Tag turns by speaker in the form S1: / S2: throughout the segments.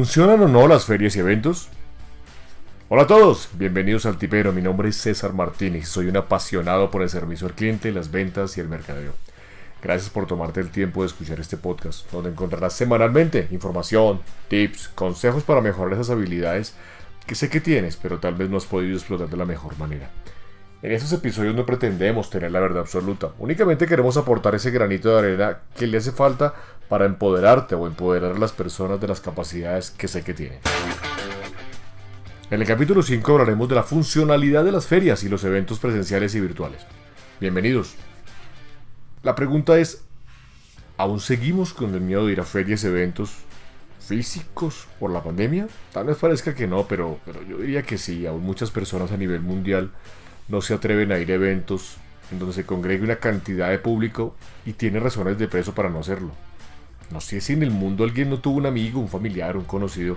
S1: ¿Funcionan o no las ferias y eventos? Hola a todos, bienvenidos al Tipero. Mi nombre es César Martínez. Soy un apasionado por el servicio al cliente, las ventas y el mercadeo. Gracias por tomarte el tiempo de escuchar este podcast, donde encontrarás semanalmente información, tips, consejos para mejorar esas habilidades que sé que tienes, pero tal vez no has podido explotar de la mejor manera. En estos episodios no pretendemos tener la verdad absoluta, únicamente queremos aportar ese granito de arena que le hace falta para empoderarte o empoderar a las personas de las capacidades que sé que tienen. En el capítulo 5 hablaremos de la funcionalidad de las ferias y los eventos presenciales y virtuales. Bienvenidos. La pregunta es, ¿aún seguimos con el miedo de ir a ferias y eventos físicos por la pandemia? Tal vez parezca que no, pero, pero yo diría que sí, aún muchas personas a nivel mundial no se atreven a ir a eventos en donde se congregue una cantidad de público y tiene razones de peso para no hacerlo. No sé si en el mundo alguien no tuvo un amigo, un familiar, un conocido,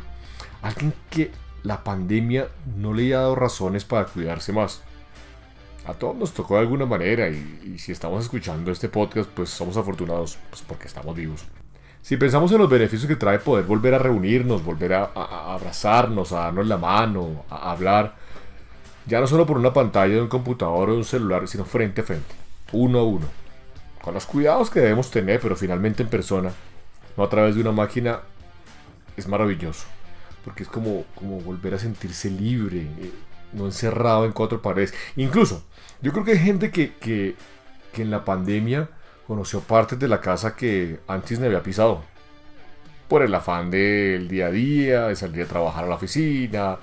S1: alguien que la pandemia no le haya dado razones para cuidarse más. A todos nos tocó de alguna manera y, si estamos escuchando este podcast pues somos afortunados pues porque estamos vivos. Si pensamos en los beneficios que trae poder volver a reunirnos, volver a, a abrazarnos, a darnos la mano, a hablar, ya no solo por una pantalla de un computador o de un celular, sino frente a frente, uno a uno. Con los cuidados que debemos tener, pero finalmente en persona, no a través de una máquina, es maravilloso. Porque es como, como volver a sentirse libre, eh, no encerrado en cuatro paredes. Incluso, yo creo que hay gente que, que, que en la pandemia conoció partes de la casa que antes no había pisado. Por el afán del día a día, de salir a trabajar a la oficina,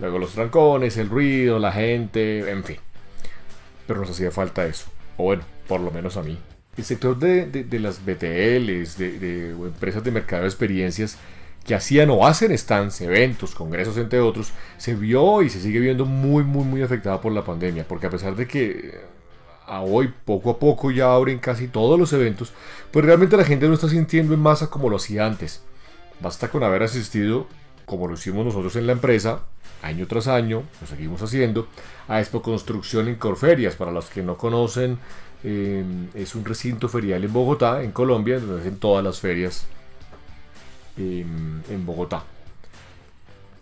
S1: Luego los trancones, el ruido, la gente, en fin. Pero nos hacía falta eso. O bueno, por lo menos a mí. El sector de, de, las BTLs, de, de empresas de mercado de experiencias que hacían o hacen stands, eventos, congresos, entre otros, se vio y se sigue viendo muy, muy, muy afectada por la pandemia. Porque a pesar de que a hoy poco a poco ya abren casi todos los eventos, pues realmente la gente no está sintiendo en masa como lo hacía antes. Basta con haber asistido, como lo hicimos nosotros en la empresa, año tras año, lo seguimos haciendo, a Expo Construcción en Corferias. Para los que no conocen, eh, es un recinto ferial en Bogotá, en Colombia, donde hacen todas las ferias em, en Bogotá.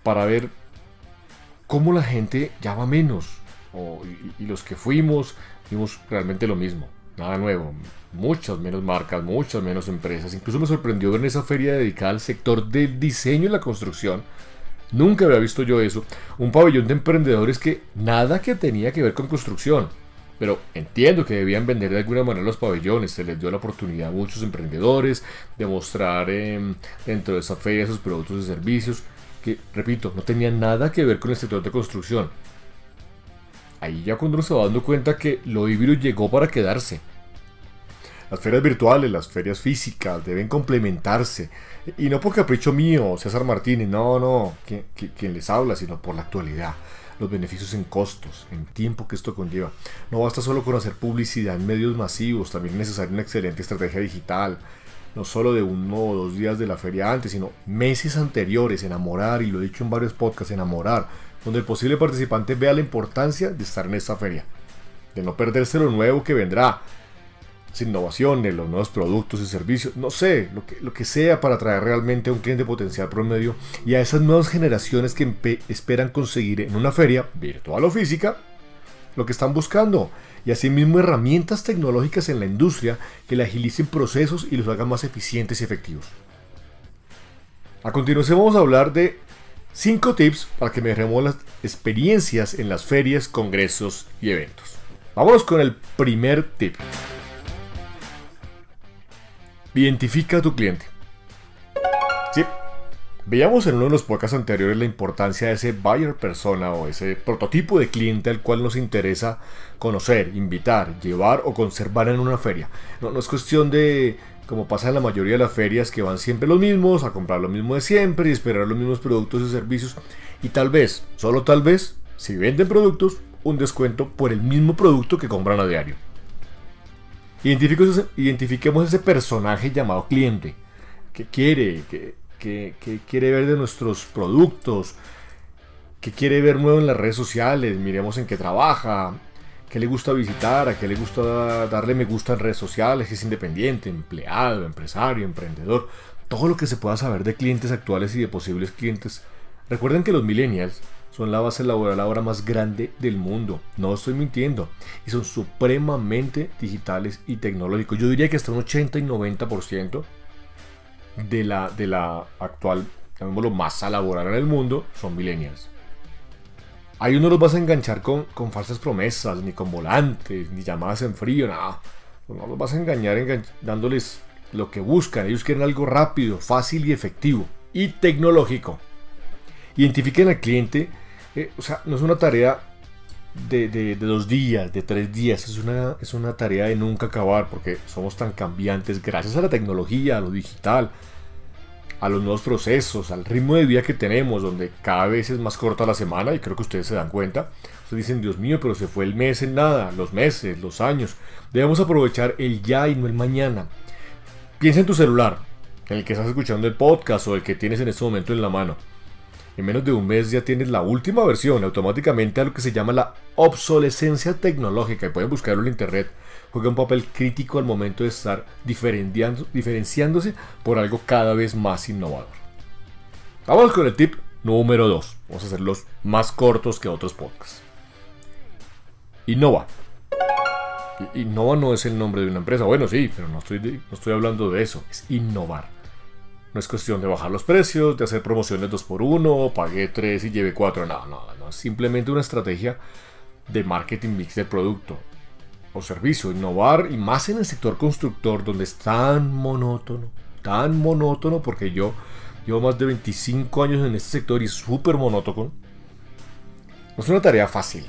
S1: Para ver cómo la gente llama menos. y, los que fuimos, vimos realmente lo mismo. Nada nuevo. Muchas menos marcas, muchas menos empresas. Incluso me sorprendió ver en esa feria dedicada al sector del diseño y la construcción Nunca había visto yo eso. Un pabellón de emprendedores que nada que tenía que ver con construcción. Pero entiendo que debían vender de alguna manera los pabellones. Se les dio la oportunidad a muchos emprendedores de mostrar em, dentro de esa feria sus productos y servicios que, repito, no tenían nada que ver con el sector de construcción. Ahí ya cuando uno se va dando cuenta que lo híbrido llegó para quedarse. Las ferias virtuales, las ferias físicas deben complementarse. Y no por capricho mío, César Martínez, no, no, quien, les habla, sino por la actualidad los beneficios en costos, en tiempo que esto conlleva. No basta solo con hacer publicidad en medios masivos, también es necesaria una excelente estrategia digital. No solo de uno o dos días de la feria antes, sino meses anteriores, enamorar, y lo he dicho en varios podcasts, enamorar, donde el posible participante vea la importancia de estar en esta feria, de no perderse lo nuevo que vendrá, innovaciones, los nuevos productos y servicios, no sé, lo que, lo que sea para atraer realmente a un cliente potencial promedio y a esas nuevas generaciones que esperan conseguir en una feria, virtual o física, lo que están buscando. Y asimismo herramientas tecnológicas en la industria que le agilicen procesos y los hagan más eficientes y efectivos. A continuación vamos a hablar de 5 tips para que mejoremos las experiencias en las ferias, congresos y eventos. Vámonos con el primer tip. Identifica a tu cliente. Veíamos en uno de los podcasts anteriores la importancia de ese buyer persona o ese prototipo de cliente al cual nos interesa conocer, invitar, llevar o conservar en una feria. No, no es cuestión de, como pasa en la mayoría de las ferias, que van siempre los mismos, a comprar lo mismo de siempre y esperar los mismos productos y servicios. Y tal vez, solo tal vez, si venden productos, un descuento por el mismo producto que compran a diario. Identifiquemos ese personaje llamado cliente, que quiere, que, quiere ver de nuestros productos, que quiere ver nuevo en las redes sociales, miremos en qué trabaja, qué le gusta visitar, a qué le gusta darle me gusta en redes sociales, es independiente, empleado, empresario, emprendedor. todo lo que se pueda saber de clientes actuales y de posibles clientes. Recuerden que los millennials son la base laboral ahora más grande del mundo. No estoy mintiendo. Y son supremamente digitales y tecnológicos. Yo diría que hasta un 80 y 90% de la, de la actual, llamémoslo, masa laboral en el mundo son millennials. Ahí uno los vas a enganchar con, con falsas promesas, ni con volantes, ni llamadas en frío, nada. No los vas a engañar dándoles lo que buscan. Ellos quieren algo rápido, fácil y efectivo. Y tecnológico. Identifiquen al cliente. Eh, o sea, no es una tarea de, de, dos días, de tres días. Es una, es una tarea de nunca acabar porque somos tan cambiantes gracias a la tecnología, a lo digital, a los nuevos procesos, al ritmo de vida que tenemos, donde cada vez es más corta la semana y creo que ustedes se dan cuenta. Ustedes dicen, Dios mío, pero se fue el mes en nada, los meses, los años. Debemos aprovechar el ya y no el mañana. Piensa en tu celular, en el que estás escuchando el podcast o el que tienes en este momento en la mano. En menos de un mes ya tienes la última versión, automáticamente a lo que se llama la obsolescencia tecnológica. Y pueden buscarlo en internet. Juega un papel crítico al momento de estar diferenciándose por algo cada vez más innovador. Vamos con el tip número 2. Vamos a hacerlos más cortos que otros podcasts. Innova. Innova no es el nombre de una empresa. Bueno, sí, pero no estoy, no estoy hablando de eso. Es innovar. No es cuestión de bajar los precios, de hacer promociones 2x1, pagué 3 y lleve 4. No, no, no. Simplemente una estrategia de marketing mix de producto o servicio. Innovar y más en el sector constructor donde es tan monótono. Tan monótono porque yo llevo más de 25 años en este sector y súper monótono. No es una tarea fácil.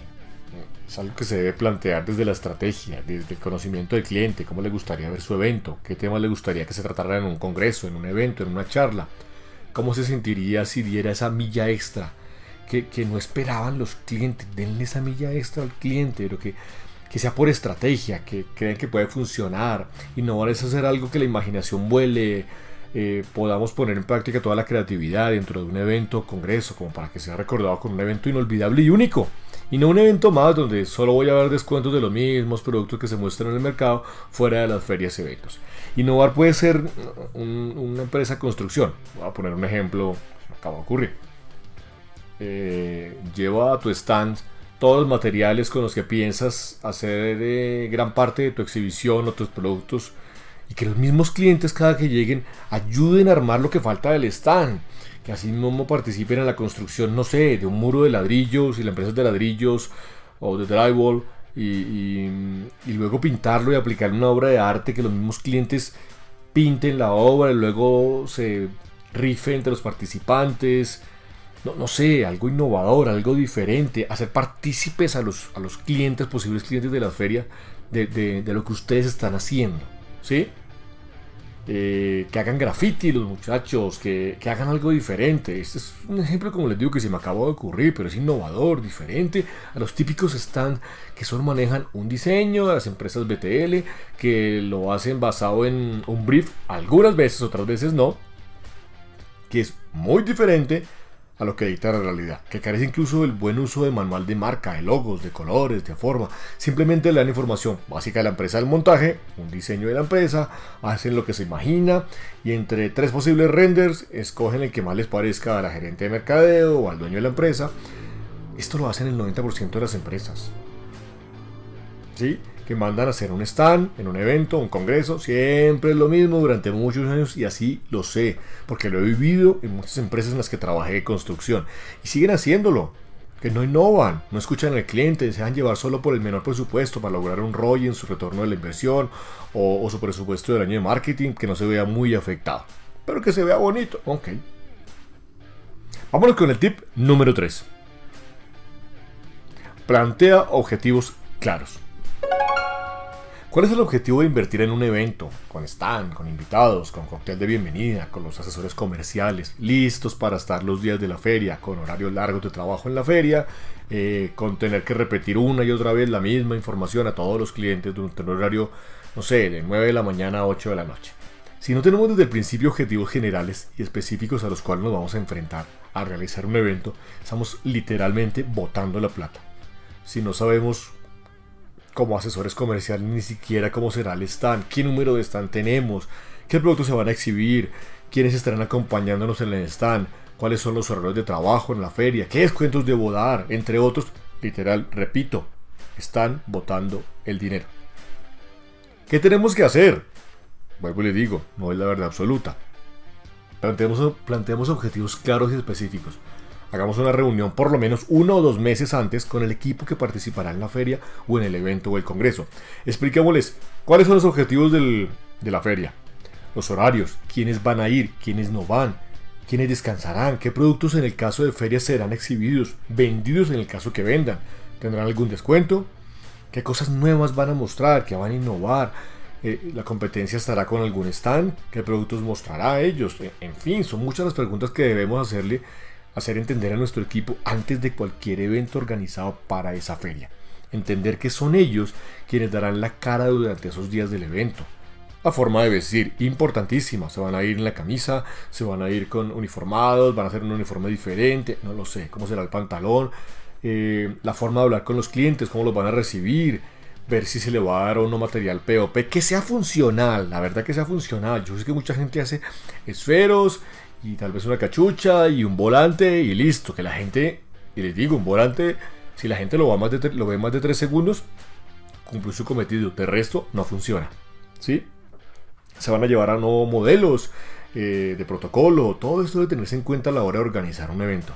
S1: Es algo que se debe plantear desde la estrategia, desde el conocimiento del cliente, cómo le gustaría ver su evento, qué temas le gustaría que se tratara en un congreso, en un evento, en una charla, cómo se sentiría si diera esa milla extra que, no esperaban los clientes. Denle esa milla extra al cliente, pero que, que sea por estrategia, que crean que puede funcionar. Innovar es hacer algo que la imaginación vuele, eh, podamos poner en práctica toda la creatividad dentro de un evento, congreso, como para que sea recordado con un evento inolvidable y único. Y no un evento más donde solo voy a ver descuentos de los mismos productos que se muestran en el mercado fuera de las ferias y eventos. Innovar puede ser una empresa de construcción. Voy a poner un ejemplo, me acaba de ocurrir. Eh, lleva a tu stand todos los materiales con los que piensas hacer eh, gran parte de tu exhibición o tus productos y que los mismos clientes cada que lleguen ayuden a armar lo que falta del stand que así mismo participen en la construcción, no sé, de un muro de ladrillos y la empresa de ladrillos o de drywall y, luego pintarlo y aplicar una obra de arte que los mismos clientes pinten la obra y luego se rife entre los participantes. No, no sé, algo innovador, algo diferente, hacer partícipes a los, a los clientes, posibles clientes de la feria, de, de lo que ustedes están haciendo. ¿Sí? Eh, que hagan graffiti los muchachos, que, hagan algo diferente. Este es un ejemplo, como les digo, que se me acabó de ocurrir, pero es innovador, diferente a los típicos stand que solo manejan un diseño de las empresas BTL, que lo hacen basado en un brief, algunas veces, otras veces no, que es muy diferente a lo que dicta la realidad, que carece incluso del buen uso de manual de marca, de logos, de colores, de forma. Simplemente le dan información básica de la empresa del montaje, un diseño de la empresa, hacen lo que se imagina y entre tres posibles renders escogen el que más les parezca a la gerente de mercadeo o al dueño de la empresa. Esto lo hacen el 90% de las empresas. ¿Sí? Que mandan a hacer un stand en un evento, un congreso, siempre es lo mismo durante muchos años y así lo sé, porque lo he vivido en muchas empresas en las que trabajé de construcción y siguen haciéndolo, que no innovan, no escuchan al cliente, se llevar solo por el menor presupuesto para lograr un ROI en su retorno de la inversión o, su presupuesto del año de marketing que no se vea muy afectado, pero que se vea bonito, ok. Vámonos con el tip número 3. Plantea objetivos claros. ¿Cuál es el objetivo de invertir en un evento? Con stand, con invitados, con cóctel de bienvenida, con los asesores comerciales, listos para estar los días de la feria, con horarios largos de trabajo en la feria, eh, con tener que repetir una y otra vez la misma información a todos los clientes durante un horario, no sé, de 9 de la mañana a 8 de la noche. Si no tenemos desde el principio objetivos generales y específicos a los cuales nos vamos a enfrentar a realizar un evento, estamos literalmente botando la plata. Si no sabemos como asesores comerciales ni siquiera cómo será el stand, qué número de stand tenemos, qué productos se van a exhibir, quiénes estarán acompañándonos en el stand, cuáles son los horarios de trabajo en la feria, qué descuentos debo dar, entre otros. Literal, repito, están botando el dinero. ¿Qué tenemos que hacer? Vuelvo y le digo, no es la verdad absoluta. Planteemos, planteemos objetivos claros y específicos. Hagamos una reunión por lo menos uno o dos meses antes con el equipo que participará en la feria o en el evento o el congreso. Expliquémosles cuáles son los objetivos de la feria, los horarios, quiénes van a ir, quiénes no van, quiénes descansarán, qué productos en el caso de feria serán exhibidos, vendidos en el caso que vendan, tendrán algún descuento, qué cosas nuevas van a mostrar, qué van a innovar, eh, la competencia estará con algún stand, qué productos mostrará ellos, en fin, son muchas las preguntas que debemos hacerle hacer entender a nuestro equipo antes de cualquier evento organizado para esa feria. Entender que son ellos quienes darán la cara durante esos días del evento. La forma de vestir, importantísima. Se van a ir en la camisa, se van a ir con uniformados, van a hacer un uniforme diferente, no lo sé, cómo será el pantalón, eh, la forma de hablar con los clientes, cómo los van a recibir, ver si se le va a dar o no material POP, que sea funcional, la verdad que sea funcional. Yo sé que mucha gente hace esferos y tal vez una cachucha y un volante y listo. Que la gente, y les digo, un volante, si la gente lo, va más de, lo ve más de 3 segundos, cumplió su cometido. De resto, no funciona. ¿Sí? Se van a llevar a nuevos modelos eh, de protocolo. Todo esto debe tenerse en cuenta a la hora de organizar un evento.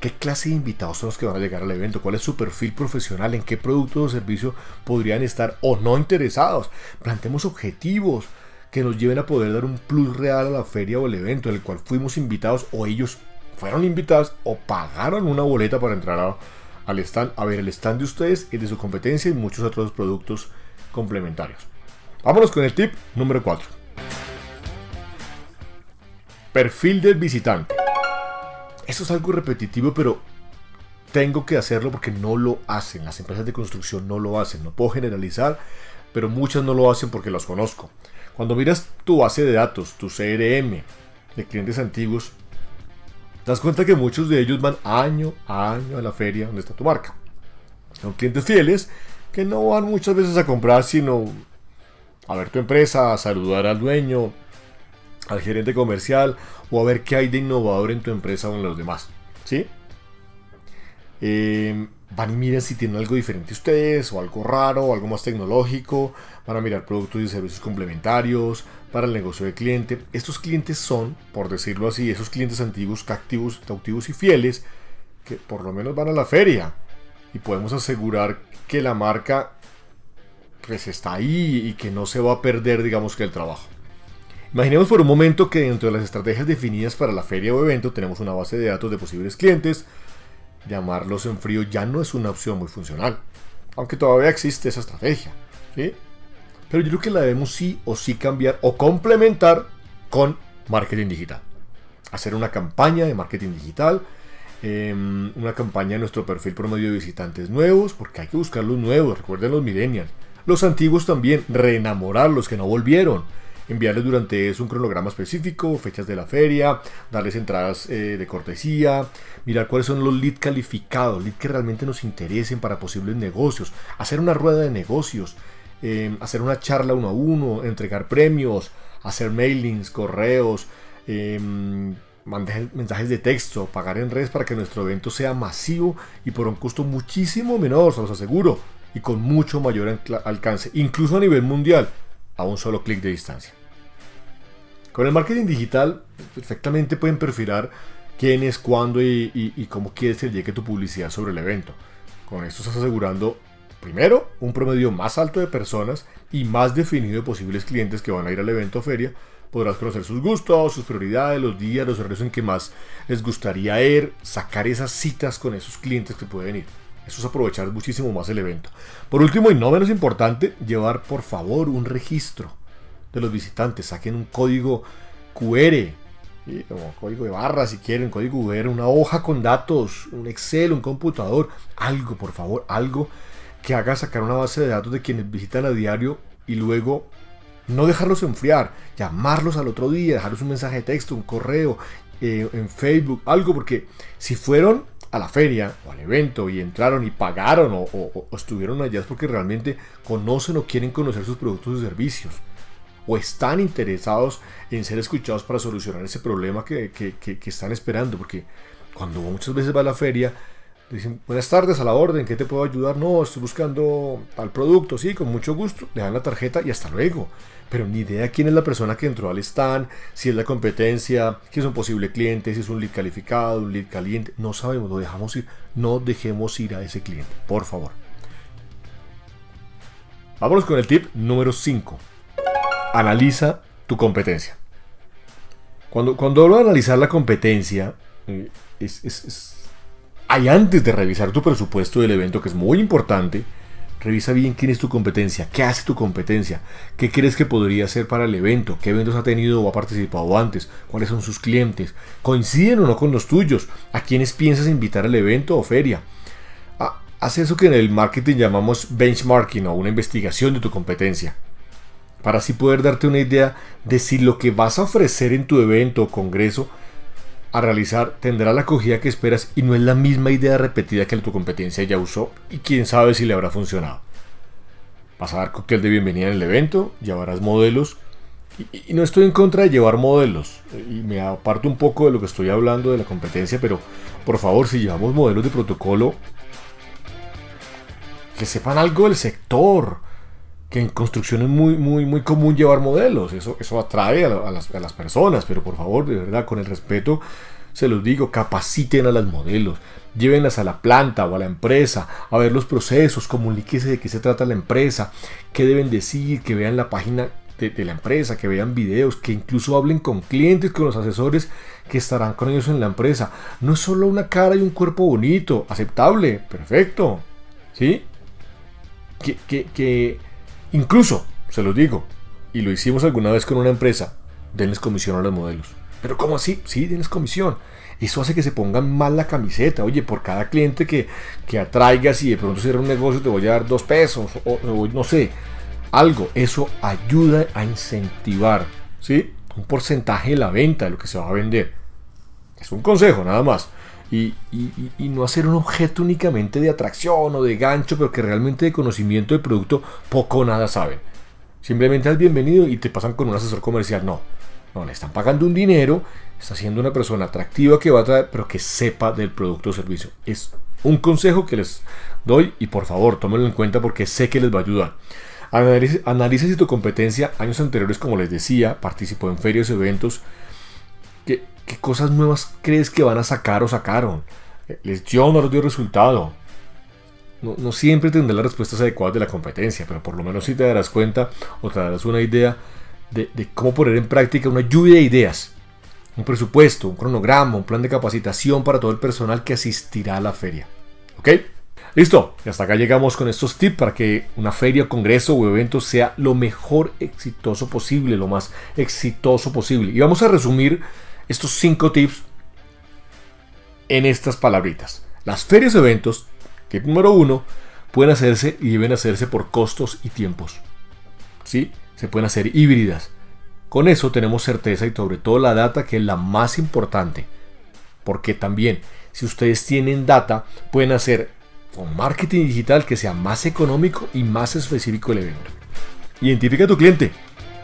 S1: ¿Qué clase de invitados son los que van a llegar al evento? ¿Cuál es su perfil profesional? ¿En qué producto o servicio podrían estar o no interesados? Plantemos objetivos que nos lleven a poder dar un plus real a la feria o el evento en el cual fuimos invitados o ellos fueron invitados o pagaron una boleta para entrar al stand, a ver el stand de ustedes y de su competencia y muchos otros productos complementarios. Vámonos con el tip número 4. Perfil del visitante. Eso es algo repetitivo, pero tengo que hacerlo porque no lo hacen. Las empresas de construcción no lo hacen. No puedo generalizar, pero muchas no lo hacen porque los conozco. Cuando miras tu base de datos, tu CRM de clientes antiguos, das cuenta que muchos de ellos van año a año a la feria donde está tu marca. Son clientes fieles que no van muchas veces a comprar, sino a ver tu empresa, a saludar al dueño, al gerente comercial o a ver qué hay de innovador en tu empresa o en los demás. ¿Sí? Eh, van y miran si tienen algo diferente ustedes o algo raro o algo más tecnológico, van a mirar productos y servicios complementarios para el negocio de cliente. Estos clientes son, por decirlo así, esos clientes antiguos, cautivos, cautivos y fieles que por lo menos van a la feria y podemos asegurar que la marca pues está ahí y que no se va a perder digamos que el trabajo. Imaginemos por un momento que dentro de las estrategias definidas para la feria o evento tenemos una base de datos de posibles clientes, llamarlos en frío ya no es una opción muy funcional. Aunque todavía existe esa estrategia. Pero yo creo que la debemos sí o sí cambiar o complementar con marketing digital. Hacer una campaña de marketing digital, em, una campaña de nuestro perfil promedio de visitantes nuevos, porque hay que buscar los nuevos, recuerden los millennials. Los antiguos también, reenamorar los que no volvieron enviarles durante eso un cronograma específico, fechas de la feria, darles entradas eh, de cortesía, mirar cuáles son los leads calificados, leads que realmente nos interesen para posibles negocios, hacer una rueda de negocios, em, hacer una charla uno a uno, entregar premios, hacer mailings, correos, em, mensajes de texto, pagar en redes para que nuestro evento sea masivo y por un costo muchísimo menor, se los aseguro, y con mucho mayor alcance, incluso a nivel mundial, a un solo clic de distancia. Con el marketing digital perfectamente pueden perfilar quién es, cuándo y, cómo quieres que llegue tu publicidad sobre el evento. Con esto estás asegurando, primero, un promedio más alto de personas y más definido de posibles clientes que van a ir al evento o feria. Podrás conocer sus gustos, sus prioridades, los días, los horarios en que más les gustaría ir, sacar esas citas con esos clientes que pueden ir. Eso es aprovechar muchísimo más el evento. Por último y no menos importante, llevar por favor un registro de los visitantes. Saquen un código QR, como código de barra si quieren, código QR, una hoja con datos, un Excel, un computador, algo, por favor, algo que haga sacar una base de datos de quienes visitan a diario y luego no dejarlos enfriar, llamarlos al otro día, dejarles un mensaje de texto, un correo, eh, en Facebook, algo, porque si fueron a la feria o al evento y entraron y pagaron o estuvieron allá es porque realmente conocen o quieren conocer sus productos y servicios o están interesados en ser escuchados para solucionar ese problema que, están esperando. Porque cuando muchas veces va a la feria, dicen, buenas tardes, a la orden, ¿qué te puedo ayudar? No, estoy buscando tal producto, sí, con mucho gusto. Le dan la tarjeta y hasta luego. Pero ni idea quién es la persona que entró al stand, si es la competencia, si es un posible cliente, si es un lead calificado, un lead caliente. No sabemos, lo dejamos ir. No dejemos ir a ese cliente, por favor. Vámonos con el tip número 5. Analiza tu competencia. Cuando, cuando hablo de analizar la competencia, eh, es, hay antes de revisar tu presupuesto del evento, que es muy importante, revisa bien quién es tu competencia, qué hace tu competencia, qué crees que podría hacer para el evento, qué eventos ha tenido o ha participado antes, cuáles son sus clientes, coinciden o no con los tuyos, a quiénes piensas invitar al evento o feria Haz eso que en el marketing llamamos benchmarking o una investigación de tu competencia. Para así poder darte una idea de si lo que vas a ofrecer en tu evento o congreso a realizar tendrá la acogida que esperas y no es la misma idea repetida que tu competencia ya usó y quién sabe si le habrá funcionado. Vas a dar cóctel de bienvenida en el evento, llevarás modelos y, y, no estoy en contra de llevar modelos y me aparto un poco de lo que estoy hablando de la competencia, pero por favor si llevamos modelos de protocolo que sepan algo del sector. Que en construcción es muy, muy, muy común llevar modelos. Eso, eso atrae a, las, a las personas. Pero por favor, de verdad, con el respeto, se los digo, capaciten a los modelos, llévenlas a la planta o a la empresa, a ver los procesos, comuníquese de qué se trata la empresa, qué deben decir, que vean la página de, la empresa, que vean videos, que incluso hablen con clientes, con los asesores que estarán con ellos en la empresa. No es solo una cara y un cuerpo bonito, aceptable, perfecto, ¿sí? que, incluso, se los digo, y lo hicimos alguna vez con una empresa, denles comisión a los modelos. Pero ¿cómo así? Sí, denles comisión. Eso hace que se pongan mal la camiseta. Oye, por cada cliente que, que atraigas y de pronto cierra un negocio te voy a dar dos pesos o, no sé, algo. Eso ayuda a incentivar, ¿sí? Un porcentaje de la venta de lo que se va a vender. Es un consejo, nada más y, no hacer un objeto únicamente de atracción o de gancho, pero que realmente de conocimiento del producto poco o nada saben. Simplemente es bienvenido y te pasan con un asesor comercial. No, no, le están pagando un dinero, está siendo una persona atractiva que va a traer, pero que sepa del producto o servicio. Es un consejo que les doy y por favor tómenlo en cuenta porque sé que les va a ayudar. Analice, si tu competencia años anteriores, como les decía, participó en ferias, eventos, que ¿Qué cosas nuevas crees que van a sacar o sacaron? ¿Les dio o no les dio resultado? No, siempre tendrás las respuestas adecuadas de la competencia, pero por lo menos sí te darás cuenta o te darás una idea de, de cómo poner en práctica una lluvia de ideas. Un presupuesto, un cronograma, un plan de capacitación para todo el personal que asistirá a la feria. ¿Ok? Listo, y hasta acá llegamos con estos tips para que una feria, congreso o evento sea lo mejor exitoso posible, lo más exitoso posible. Y vamos a resumir estos cinco tips en estas palabritas. Las ferias o eventos, tip número uno, pueden hacerse y deben hacerse por costos y tiempos. ¿Sí? Se pueden hacer híbridas. Con eso tenemos certeza y sobre todo la data que es la más importante. Porque también, si ustedes tienen data, pueden hacer un marketing digital que sea más económico y más específico el evento. Identifica a tu cliente.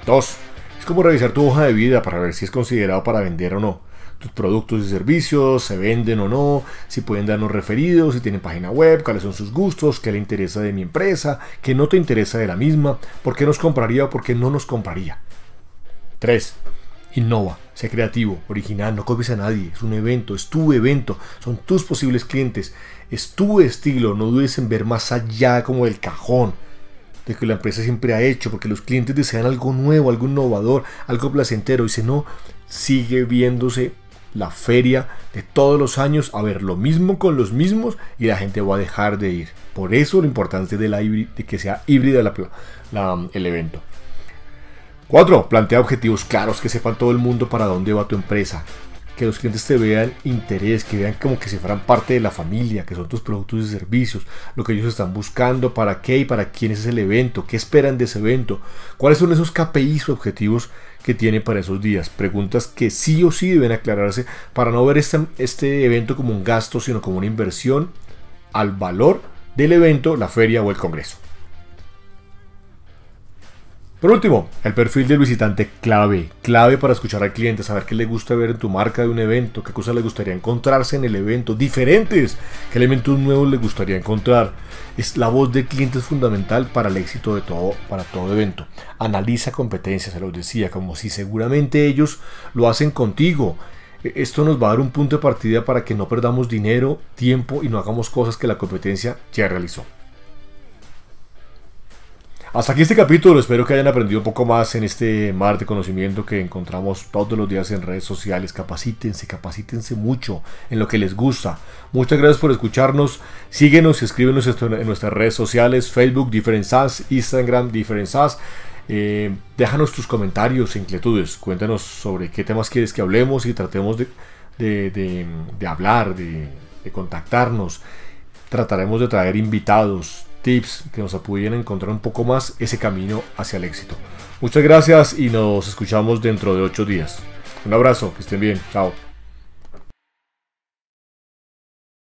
S1: Dos, es como revisar tu hoja de vida para ver si es considerado para vender o no. Tus productos y servicios, se venden o no, si pueden darnos referidos, si tienen página web, cuáles son sus gustos, qué le interesa de mi empresa, qué no te interesa de la misma, por qué nos compraría o por qué no nos compraría. 3. Innova, sé creativo, original, no copies a nadie, es un evento, es tu evento, son tus posibles clientes, es tu estilo, no dudes en ver más allá como el cajón de que la empresa siempre ha hecho, porque los clientes desean algo nuevo, algo innovador, algo placentero, y si no, sigue viéndose la feria de todos los años a ver lo mismo con los mismos y la gente va a dejar de ir. Por eso la importancia de, la que sea híbrida el evento. 4. Plantea objetivos claros que sepan todo el mundo para dónde va tu empresa que los clientes te vean interés, que vean como que si fueran parte de la familia, que son tus productos y servicios, lo que ellos están buscando, para qué y para quién es el evento, qué esperan de ese evento, cuáles son esos KPIs o objetivos que tiene para esos días. Preguntas que sí o sí deben aclararse para no ver este, este evento como un gasto, sino como una inversión al valor del evento, la feria o el congreso. Por último, el perfil del visitante clave, clave para escuchar al cliente, saber qué le gusta ver en tu marca de un evento, qué cosas le gustaría encontrarse en el evento, diferentes, qué elementos nuevos le gustaría encontrar. Es la voz del cliente es fundamental para el éxito de todo, para todo evento. Analiza competencias, se los decía, como si seguramente ellos lo hacen contigo. E, esto nos va a dar un punto de partida para que no perdamos dinero, tiempo y no hagamos cosas que la competencia ya realizó. Hasta aquí este capítulo, espero que hayan aprendido un poco más en este mar de conocimiento que encontramos todos los días en redes sociales. Capacítense, capacítense mucho en lo que les gusta. Muchas gracias por escucharnos. Síguenos y escríbenos en nuestras redes sociales, Facebook, Different Instagram, Different eh, déjanos tus comentarios e inquietudes. Cuéntanos sobre qué temas quieres que hablemos y tratemos de hablar, de contactarnos. Trataremos de traer invitados, tips que nos a encontrar un poco más ese camino hacia el éxito. Muchas gracias y nos escuchamos dentro de ocho días. Un abrazo, que estén bien, chao.